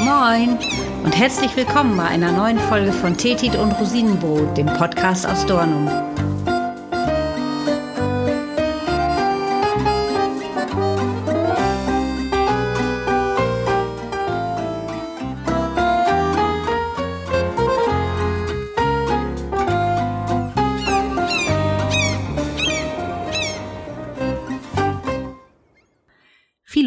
Moin und herzlich willkommen bei einer neuen Folge von Tetit und Rosinenbrot, dem Podcast aus Dornum.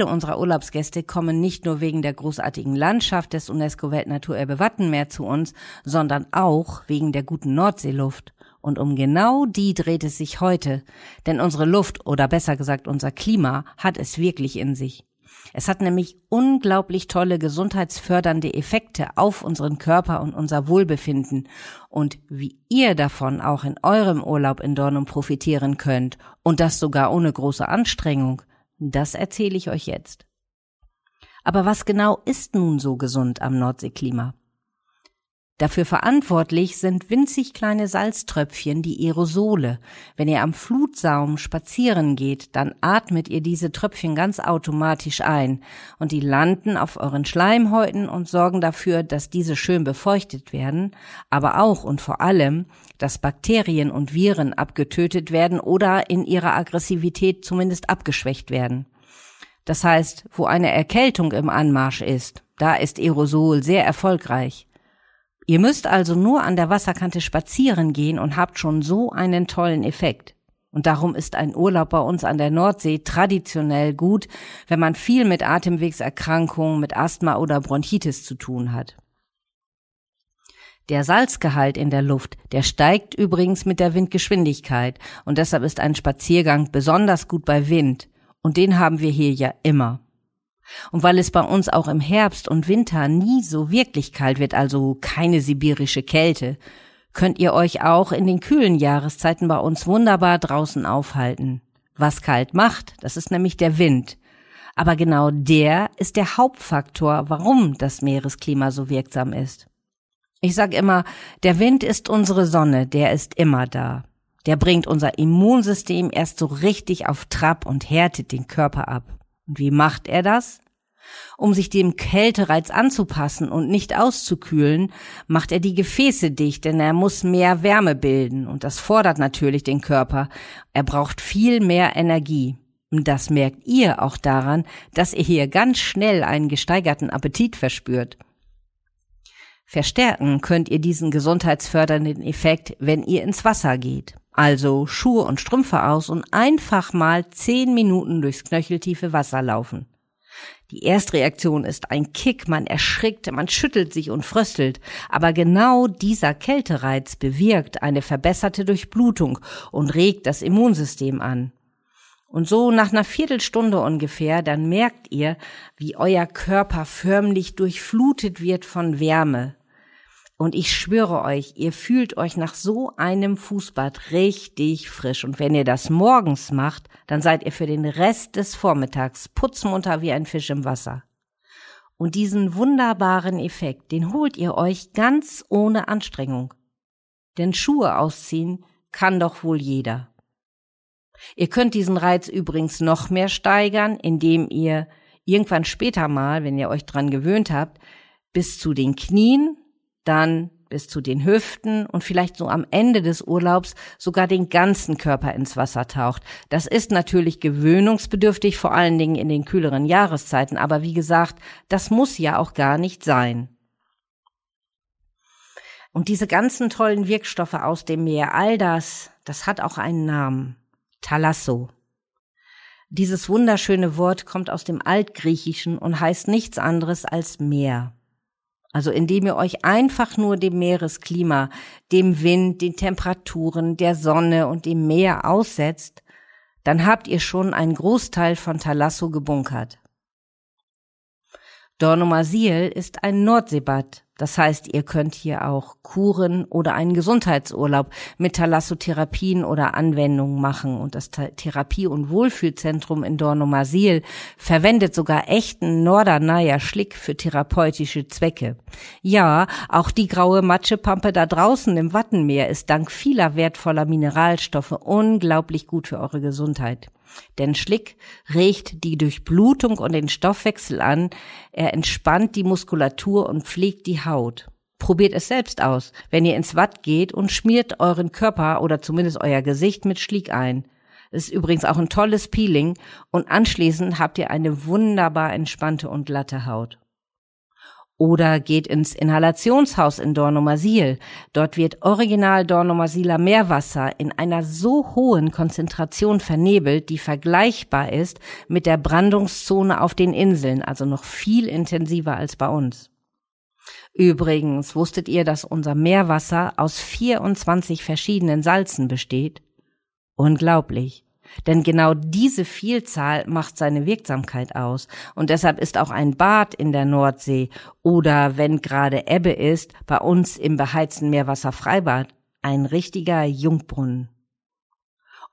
Viele unserer Urlaubsgäste kommen nicht nur wegen der großartigen Landschaft des UNESCO-Weltnaturerbe Wattenmeer zu uns, sondern auch wegen der guten Nordseeluft. Und um genau die dreht es sich heute, denn unsere Luft oder besser gesagt unser Klima hat es wirklich in sich. Es hat nämlich unglaublich tolle gesundheitsfördernde Effekte auf unseren Körper und unser Wohlbefinden und wie ihr davon auch in eurem Urlaub in Dornum profitieren könnt und das sogar ohne große Anstrengung, das erzähle ich euch jetzt. Aber was genau ist nun so gesund am Nordseeklima? Dafür verantwortlich sind winzig kleine Salztröpfchen, die Aerosole. Wenn ihr am Flutsaum spazieren geht, dann atmet ihr diese Tröpfchen ganz automatisch ein und die landen auf euren Schleimhäuten und sorgen dafür, dass diese schön befeuchtet werden, aber auch und vor allem, dass Bakterien und Viren abgetötet werden oder in ihrer Aggressivität zumindest abgeschwächt werden. Das heißt, wo eine Erkältung im Anmarsch ist, da ist Aerosol sehr erfolgreich. Ihr müsst also nur an der Wasserkante spazieren gehen und habt schon so einen tollen Effekt. Und darum ist ein Urlaub bei uns an der Nordsee traditionell gut, wenn man viel mit Atemwegserkrankungen, mit Asthma oder Bronchitis zu tun hat. Der Salzgehalt in der Luft, der steigt übrigens mit der Windgeschwindigkeit und deshalb ist ein Spaziergang besonders gut bei Wind und den haben wir hier ja immer. Und weil es bei uns auch im Herbst und Winter nie so wirklich kalt wird, also keine sibirische Kälte, könnt ihr euch auch in den kühlen Jahreszeiten bei uns wunderbar draußen aufhalten. Was kalt macht, das ist nämlich der Wind. Aber genau der ist der Hauptfaktor, warum das Meeresklima so wirksam ist. Ich sag immer, der Wind ist unsere Sonne, der ist immer da. Der bringt unser Immunsystem erst so richtig auf Trab und härtet den Körper ab. Und wie macht er das? Um sich dem Kältereiz anzupassen und nicht auszukühlen, macht er die Gefäße dicht, denn er muss mehr Wärme bilden und das fordert natürlich den Körper. Er braucht viel mehr Energie. Und das merkt ihr auch daran, dass ihr hier ganz schnell einen gesteigerten Appetit verspürt. Verstärken könnt ihr diesen gesundheitsfördernden Effekt, wenn ihr ins Wasser geht. Also Schuhe und Strümpfe aus und einfach mal zehn Minuten durchs knöcheltiefe Wasser laufen. Die Erstreaktion ist ein Kick, man erschrickt, man schüttelt sich und fröstelt, aber genau dieser Kältereiz bewirkt eine verbesserte Durchblutung und regt das Immunsystem an. Und so nach einer Viertelstunde ungefähr, dann merkt ihr, wie euer Körper förmlich durchflutet wird von Wärme, und ich schwöre euch, ihr fühlt euch nach so einem Fußbad richtig frisch. Und wenn ihr das morgens macht, dann seid ihr für den Rest des Vormittags putzmunter wie ein Fisch im Wasser. Und diesen wunderbaren Effekt, den holt ihr euch ganz ohne Anstrengung. Denn Schuhe ausziehen kann doch wohl jeder. Ihr könnt diesen Reiz übrigens noch mehr steigern, indem ihr irgendwann später mal, wenn ihr euch dran gewöhnt habt, bis zu den Knien dann bis zu den Hüften und vielleicht so am Ende des Urlaubs sogar den ganzen Körper ins Wasser taucht. Das ist natürlich gewöhnungsbedürftig, vor allen Dingen in den kühleren Jahreszeiten, aber wie gesagt, das muss ja auch gar nicht sein. Und diese ganzen tollen Wirkstoffe aus dem Meer, all das, das hat auch einen Namen. Thalasso. Dieses wunderschöne Wort kommt aus dem Altgriechischen und heißt nichts anderes als Meer. Also indem ihr euch einfach nur dem Meeresklima, dem Wind, den Temperaturen, der Sonne und dem Meer aussetzt, dann habt ihr schon einen Großteil von Thalasso gebunkert. Dornumasil ist ein Nordseebad, das heißt, ihr könnt hier auch Kuren oder einen Gesundheitsurlaub mit Thalassotherapien oder Anwendungen machen. Und das Therapie- und Wohlfühlzentrum in Dornumasil verwendet sogar echten Norderneier Schlick für therapeutische Zwecke. Ja, auch die graue Matschepampe da draußen im Wattenmeer ist dank vieler wertvoller Mineralstoffe unglaublich gut für eure Gesundheit. Denn Schlick regt die Durchblutung und den Stoffwechsel an, er entspannt die Muskulatur und pflegt die Haut. Probiert es selbst aus, wenn ihr ins Watt geht und schmiert euren Körper oder zumindest euer Gesicht mit Schlick ein. ist übrigens auch ein tolles Peeling und anschließend habt ihr eine wunderbar entspannte und glatte Haut. Oder geht ins Inhalationshaus in Dornumersil. Dort wird original Dornumersiler Meerwasser in einer so hohen Konzentration vernebelt, die vergleichbar ist mit der Brandungszone auf den Inseln, also noch viel intensiver als bei uns. Übrigens, wusstet ihr, dass unser Meerwasser aus 24 verschiedenen Salzen besteht? Unglaublich. Denn genau diese Vielzahl macht seine Wirksamkeit aus. Und deshalb ist auch ein Bad in der Nordsee oder wenn gerade Ebbe ist, bei uns im beheizten Meerwasserfreibad ein richtiger Jungbrunnen.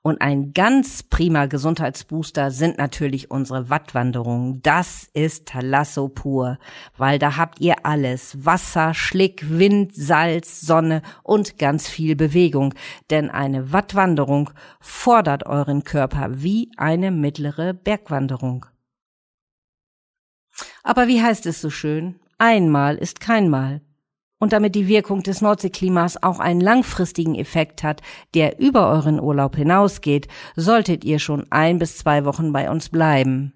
Und ein ganz prima Gesundheitsbooster sind natürlich unsere Wattwanderungen. Das ist Talasso pur, weil da habt ihr alles. Wasser, Schlick, Wind, Salz, Sonne und ganz viel Bewegung. Denn eine Wattwanderung fordert euren Körper wie eine mittlere Bergwanderung. Aber wie heißt es so schön? Einmal ist kein Mal und damit die Wirkung des Nordseeklimas auch einen langfristigen Effekt hat, der über euren Urlaub hinausgeht, solltet ihr schon ein bis zwei Wochen bei uns bleiben.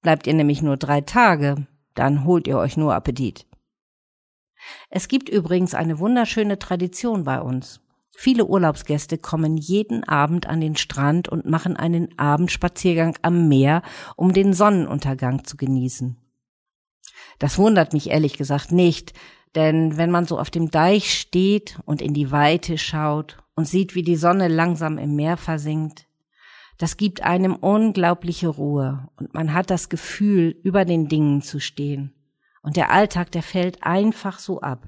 Bleibt ihr nämlich nur drei Tage, dann holt ihr euch nur Appetit. Es gibt übrigens eine wunderschöne Tradition bei uns. Viele Urlaubsgäste kommen jeden Abend an den Strand und machen einen Abendspaziergang am Meer, um den Sonnenuntergang zu genießen. Das wundert mich ehrlich gesagt nicht, denn wenn man so auf dem Deich steht und in die Weite schaut und sieht, wie die Sonne langsam im Meer versinkt, das gibt einem unglaubliche Ruhe und man hat das Gefühl, über den Dingen zu stehen. Und der Alltag, der fällt einfach so ab.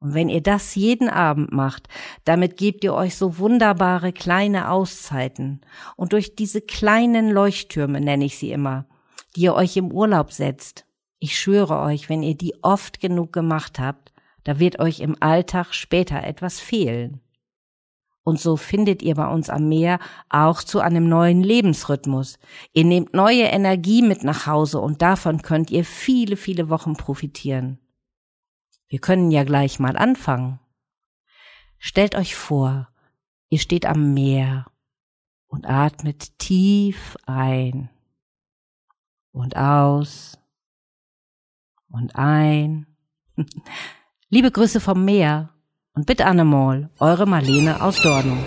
Und wenn ihr das jeden Abend macht, damit gebt ihr euch so wunderbare kleine Auszeiten. Und durch diese kleinen Leuchttürme, nenne ich sie immer, die ihr euch im Urlaub setzt ich schwöre euch, wenn ihr die oft genug gemacht habt, da wird euch im Alltag später etwas fehlen. Und so findet ihr bei uns am Meer auch zu einem neuen Lebensrhythmus. Ihr nehmt neue Energie mit nach Hause und davon könnt ihr viele, viele Wochen profitieren. Wir können ja gleich mal anfangen. Stellt euch vor, ihr steht am Meer und atmet tief ein und aus und ein. Liebe Grüße vom Meer und bitte Annemol, eure Marlene aus Dornum.